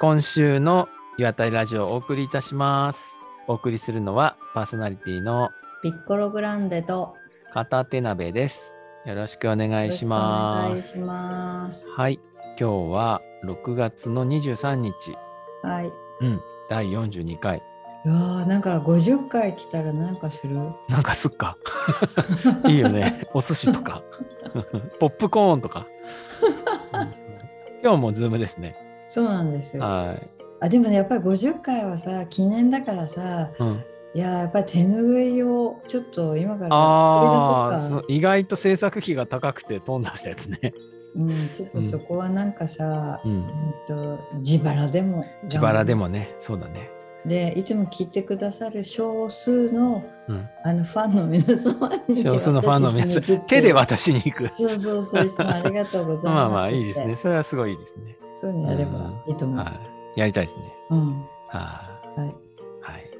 今週の岩田ラジオをお送りいたします。お送りするのはパーソナリティのピッコログランデと片手鍋です。よろしくお願いしおます。ます。はい、今日は6月の23日、はい。いうん、第42回。やーなんか50回来たらなんかする？なんかすっか？いいよね。お寿司とか、ポップコーンとか。う ん今日もズームですね。そうなんですよ。はい。あでもねやっぱり50回はさ記念だからさうん、いやーやっぱり手ぬぐいをちょっと今からあ意外と制作費が高くて飛んだしたやつね。うん、ちょっとそこはなんかさ、ううんん、と自腹でも自腹でもね、そうだね。でいつも聞いてくださる少数のうん。あのファンの皆様に少数のファンの皆さん、手で渡しに行く。そうそうそういつもありがとうございます まあまあいいですね。それはすごいいいですね。そういうのやればいいと思う、はい。やりたいですね。うんははいい。はい。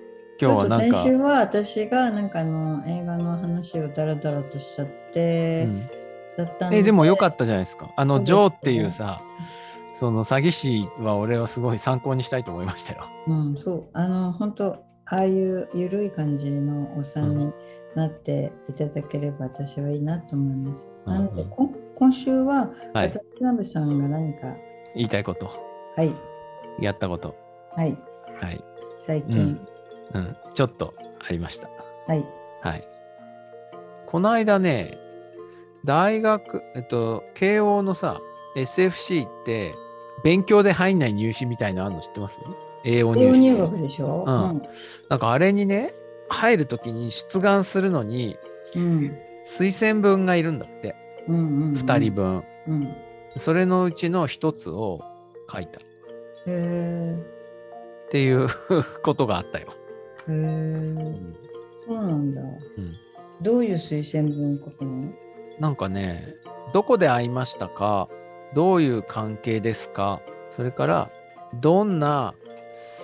今日はなんか先、週は私がなんかあの映画の話をダラダラとしちゃって、うんだったえ、でもよかったじゃないですか。あの、ジョーっていうさ、その詐欺師は俺はすごい参考にしたいと思いましたよ。うん、そうあの本当ああいうゆるい感じのおっさんになっていただければ私はいいなと思います。うんなので、こん今週ははい。渡辺さんが何か言いたいこと、はい。やったこと、はい。はい。最近、うん。ちょっとありました。はい。はい。この間ね、大学、えっと、慶応のさ、SFC って、勉強で入んない入試みたいなのあるの知ってます？栄養栄養入入試って。学でしょ？うん。なんかあれにね、入るときに出願するのに、うん。推薦文がいるんだって、うんうんうん。2人分。うんそれのうちの1つを書いた。っへていう ことがあったよ。えへえそうなんだ、どういう推薦文書くの？なんかね、どこで会いましたか？どういう関係ですか？それから、どんな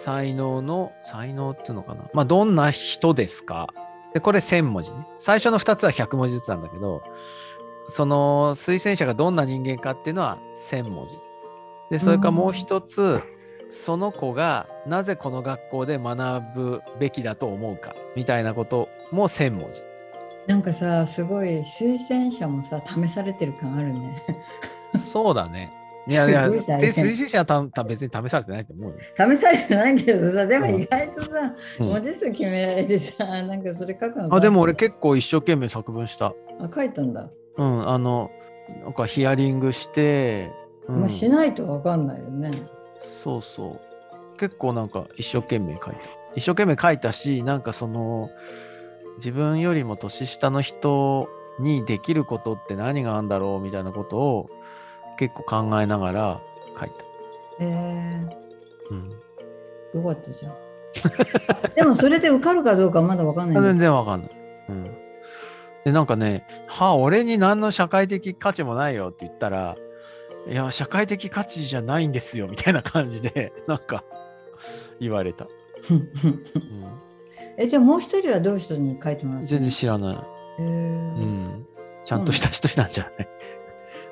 才能の、才能っていうのかな？まあ、どんな人ですか？で、これ1000文字ね。最初の2つは100文字ずつなんだけど、その推薦者がどんな人間かっていうのは1000文字。で、それからもう一つ、その子がなぜこの学校で学ぶべきだと思うかみたいなことも1000文字。なんかさすごい推薦者もさ試されてる感あるねそうだね。いやいや、で推薦者はたた別に試されてないと思うよ。試されてないけどさでもうん意外とさ、うん文字数決められてさなんかそれ書くのあでも俺構結構一生懸命作文した。あ書いたんだ、うん、あの、なんかヒアリングして、うんしないと分かんないよねそうそう。結構なんか一生懸命書いた。一生懸命書いたし、なんかその、自分よりも年下の人にできることって何があるんだろうみたいなことを結構考えながら書いた。へうん、えよかったじゃん でもそれで受かるかどうかはまだ分かんない全然わかんない。うん。で、なんかね、はあ、俺に何の社会的価値もないよって言ったら、いや、社会的価値じゃないんですよ、みたいな感じで、なんか、言われた。う えじゃあもう一人はどういう人に書いてもらっ全然知らない。うん。ちゃんとした人なんじゃない、うん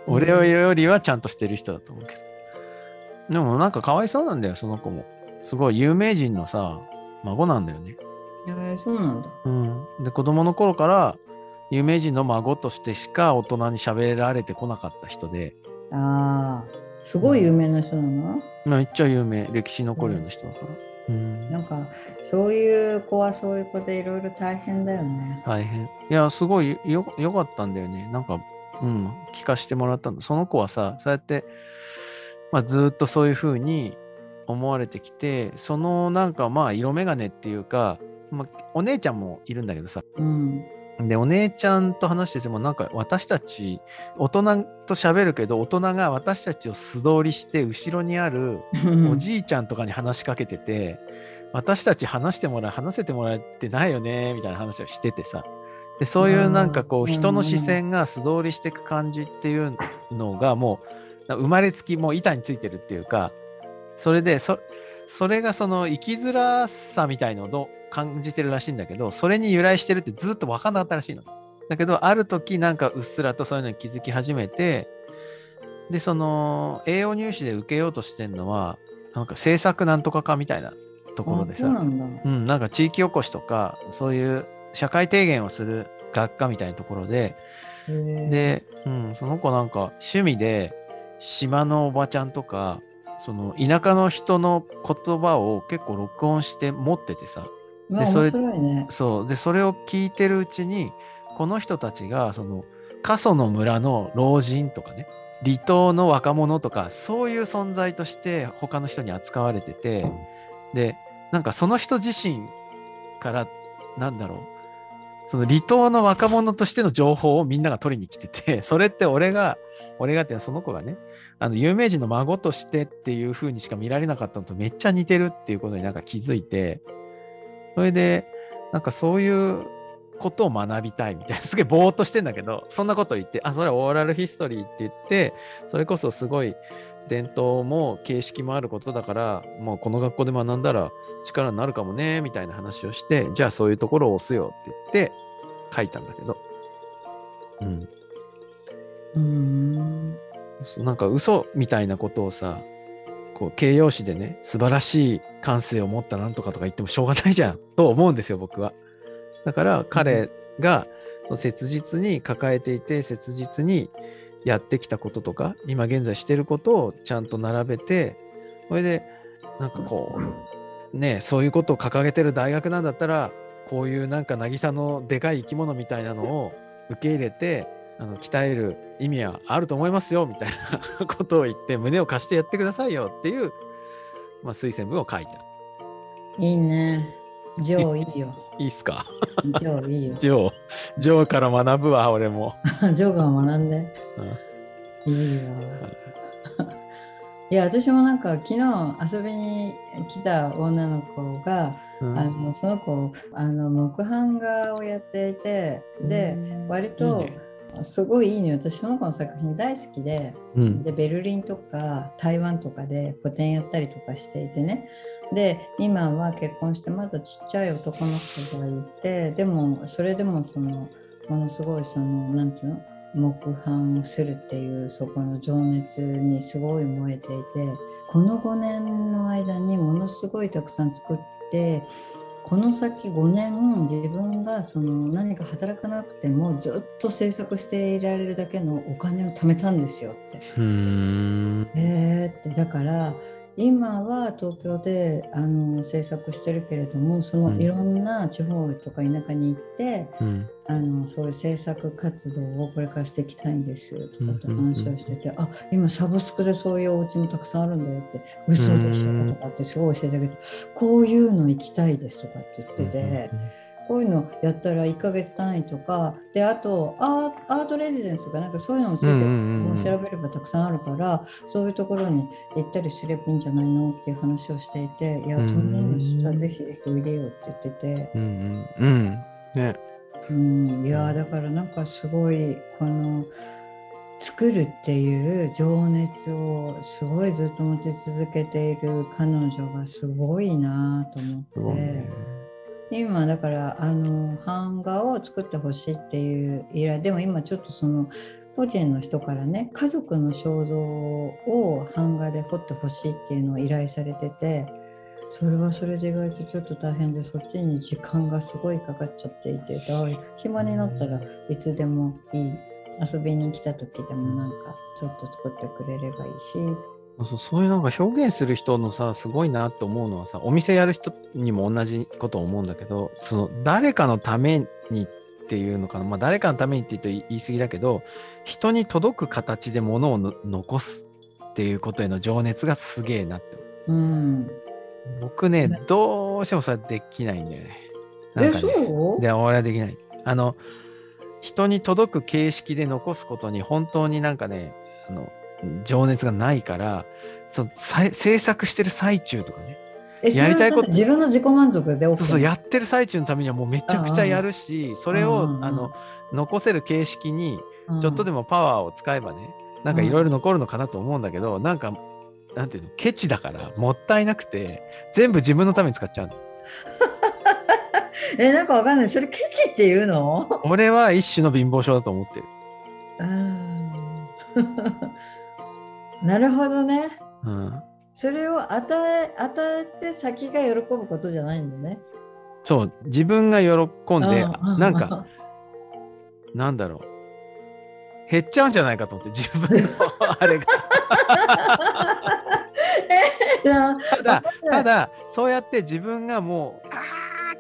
俺よりはちゃんとしてる人だと思うけど。でもなんかかわいそうなんだよ、その子も。すごい有名人のさ、孫なんだよね。へえそうなんだうん。で、子供の頃から有名人の孫としてしか大人に喋られてこなかった人で、ああすごい有名な人なの、めっちゃ有名、歴史に残るような人だから。うん。なんかそういう子はそういう子でいろいろ大変だよね。大変。いや、すごいよよかったんだよね。なんか、うん、聞かせてもらったんだ。その子はさ、そうやって、まあ、ずーっとそういうふうに思われてきて、そのなんかまあ、色眼鏡っていうか、まあ、お姉ちゃんもいるんだけどさ、うん。で、お姉ちゃんと話してても、なんか私たち、大人と喋るけど、大人が私たちを素通りして、後ろにあるおじいちゃんとかに話しかけてて、私たち話してもらう、話せてもらってないよね、みたいな話をしててさ。で、そういうなんかこう、うん。人の視線が素通りしていく感じっていうのが、もう、生まれつきもう板についてるっていうか、それで、そ、それがその生きづらさみたいのを感じてるらしいんだけど、それに由来してるってずっと分かんなかったらしいの。だけど、ある時なんかうっすらとそういうのに気づき始めて、で、その栄養入試で受けようとしてるのは、なんか制作なんとかかみたいなところでさうなんだ。うん、なんか地域おこしとかそういう社会提言をする学科みたいなところでで、うん、その子なんか趣味で島のおばちゃんとかその田舎の人の言葉を結構録音して持っててさまあでそれね。そうでそれを聞いてるうちにこの人たちがその過疎の村の老人とかね離島の若者とかそういう存在として他の人に扱われててでなんかその人自身からなんだろうその離島の若者としての情報をみんなが取りに来てて それって俺が俺がってその子がねあの有名人の孫としてっていう風にしか見られなかったのとめっちゃ似てるっていうことになんか気づいてそれでなんかそういうことを学びたいみたいな すげえぼーっとしてんだけどそんなこと言ってあそれオーラルヒストリーって言ってそれこそすごい伝統も形式もあることだからもうこの学校で学んだら力になるかもねみたいな話をしてじゃあそういうところを押すよって言って書いたんだけど。うん。うーん。そうなんか嘘みたいなことをさこう形容詞でね素晴らしい感性を持ったなんとかとか言ってもしょうがないじゃん。と思うんですよ僕は。だから彼がその切実に抱えていて切実にやってきたこととか今現在してることをちゃんと並べてそれでなんかこうねそういうことを掲げてる大学なんだったらこういうなんか渚のでかい生き物みたいなのを受け入れてあの鍛える意味はあると思いますよみたいなことを言って胸を貸してやってくださいよっていう、まあ、推薦文を書いた。いいね。ジョーいいよ。いいっすか？ジョーいいよ。ジョー、ジョーから学ぶわ、俺も。ジョーが学んで。いいわ。いや、私もなんか昨日遊びに来た女の子が、うん。あのその子あの木版画をやっていてで割とすごいいいのよ。私その子の作品大好きでうん。でベルリンとか台湾とかで個展やったりとかしていてね。で今は結婚してまだちっちゃい男の子がいてでもそれでもそのものすごいそのなんていうの？木版をするっていうそこの情熱にすごい燃えていてこの5年の間にものすごいたくさん作ってこの先5年自分がその何か働かなくてもずっと制作していられるだけのお金を貯めたんですよって。うーんえーってだから今は東京であの制作してるけれどもそうん。のいろんな地方とか田舎に行って、うん。あのそういう制作活動をこれからしていきたいんですとかって話をしてて、あ今サブスクでそういうお家もたくさんあるんだよって嘘でしょとかってすごい教えてあげてこういうの行きたいですとかって言ってて。こういうのやったら1ヶ月単位とかであとアーアートレジデンスとかなんかそういうのもついてもう調べればたくさんあるからそういうところに行ったりすればいいんじゃないのっていう話をしていていやうんとんでもない人はぜひぜひおいでよって言ってて、うんうんうん。ね。うん、いやだからなんかすごいこの作るっていう情熱をすごいずっと持ち続けている彼女がすごいなと思って。今だからあの版画を作ってほしいっていう依頼でも今ちょっとその個人の人からね家族の肖像を版画で彫ってほしいっていうのを依頼されててそれはそれで意外とちょっと大変でそっちに時間がすごいかかっちゃっていてだから暇になったらいつでもいい遊びに来た時でもなんかちょっと作ってくれればいいしそうそういうなんか表現する人のさすごいなと思うのはさお店やる人にも同じことを思うんだけどその誰かのためにっていうのかな。まあ誰かのためにって言うと言い過ぎだけど人に届く形で物をの残すっていうことへの情熱がすげえなって。うん。僕ねどうしてもそれできないんだよね。なえんかね。で俺はできない。あの人に届く形式で残すことに本当になんかねあの情熱がないからその制作してる最中とかね。えやりたいこと自分の自己満足でそうそうやってる最中のためにはもうめちゃくちゃやるしそれうんうんうん。をあの残せる形式にうん。ちょっとでもパワーを使えばねなんかいろいろ残るのかなと思うんだけどなんかなんていうの？ケチだからもったいなくて全部自分のために使っちゃうの。えなんかわかんない。それケチっていうの？俺は一種の貧乏症だと思ってる。あーなるほどね。うん。それを与え与えて先が喜ぶことじゃないんだね。そう自分が喜んでうなんかなんだろう。減っちゃうんじゃないかと思って自分のあれが。ただただそうやって自分がもう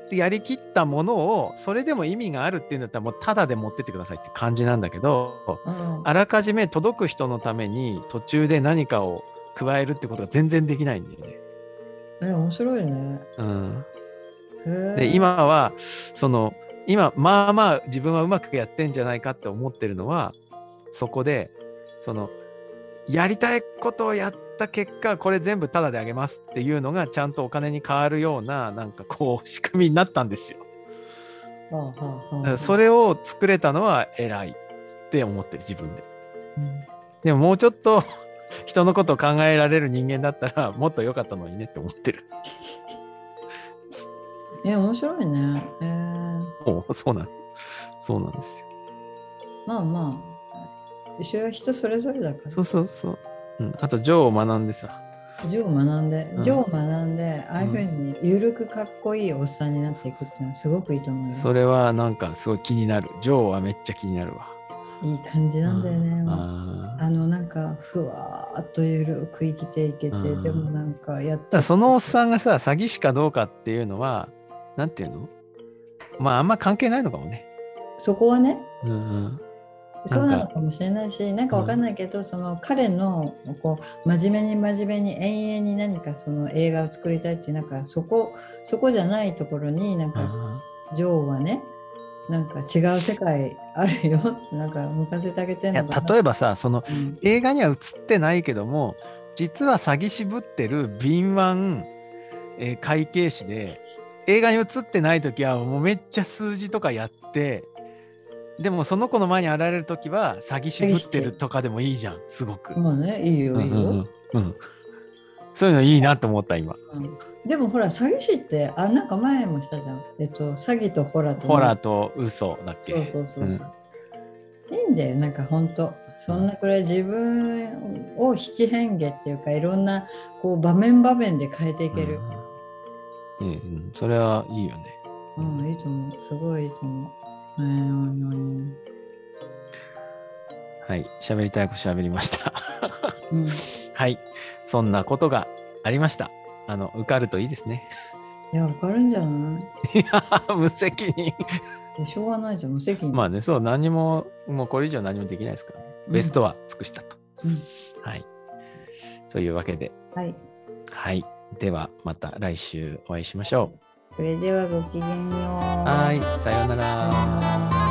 ってやりきったものをそれでも意味があるっていうんだったらもうただで持ってってくださいって感じなんだけどうんあらかじめ届く人のために途中で何かを加えるってことが全然できないんだよね。え面白いね。うん、で今はその今まあまあ自分はうまくやってんじゃないかって思ってるのはそこでそのやりたいことをやった結果これ全部タダであげますっていうのがちゃんとお金に変わるようななんかこう仕組みになったんですよ。それを作れたのは偉いって思ってる自分で。うんでももうちょっと人のことを考えられる人間だったらもっと良かったのにねって思ってる。え面白いね。えー、そうなんそうなんですよ。まあまあ一緒は人それぞれだから。そうそうそう。うん、あと、ジョーを学んでさ。ジョーを学んで、うんジョーを学んで、ああいうふうにゆるくかっこいいおっさんになっていくっていうのはすごくいいと思うよ。それはなんかすごい気になる。ジョーはめっちゃ気になるわ。いい感じなんだよね。あーあのなんかふわーっとゆるく生きていけて、うんでもなんかやっだからそのおっさんがさ、詐欺師かどうかっていうのは、なんていうの？まあ、あんま関係ないのかもね。そこはね、うんうん。そうなのかもしれないし、なんかわかんないけど、その彼のこう真面目に真面目に永遠に何かその映画を作りたいっていうなんかそこそこじゃないところになんかあジョーはねなんか違う世界あるよってなんか向かせてあげてんのかな。例えばさ、そのうん。映画には映ってないけども、実は詐欺師ぶってる敏腕、えー会計士で、映画に映ってない時はもうめっちゃ数字とかやって、でもその子の前に現れる時は詐欺師ぶってるとかでもいいじゃん、すごく。まあね、いいよ、いいよ。うんうんうんうんそういうのいいなと思った今。うんでもほら、詐欺師って、あ、なんか前もしたじゃん。えっと、詐欺とホラと。ホラーと嘘だっけそうそうそうそう。いいんだよ、なんか本当。そんなくらい自分を七変化っていうか、いろんなこう場面場面で変えていける。うん、うんうんそれはいいよね。うん、いいと思う。すごいいいと思う。はい。喋りたいこと喋りました。うん、はい。そんなことがありました。あの、受かるといいですね。いや、わかるんじゃない？いや、無責任。でしょうがないじゃん、無責任。まあね、そう、何にも、もうこれ以上何もできないですからね。ベストは尽くしたと。うんはい。というわけで、はい。はい。では、また来週お会いしましょそれではごきげんよう。はい。さようなら。